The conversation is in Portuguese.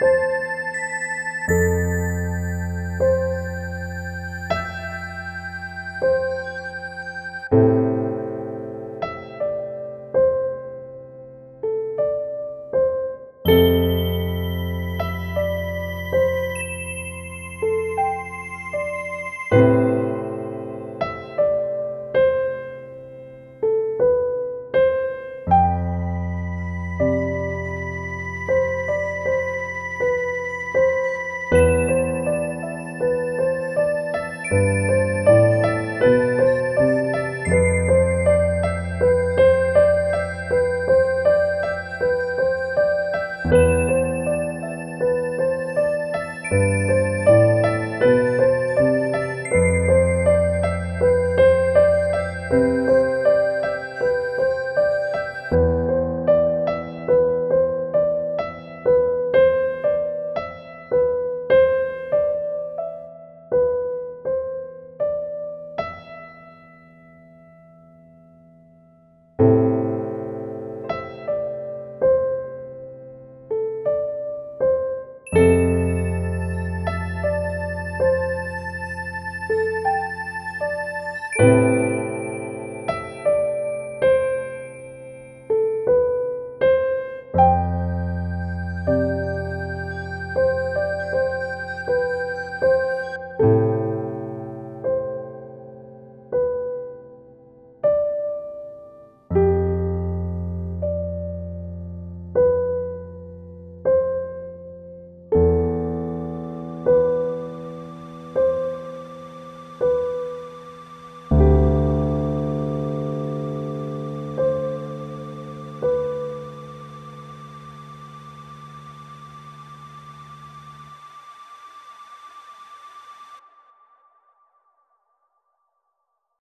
Música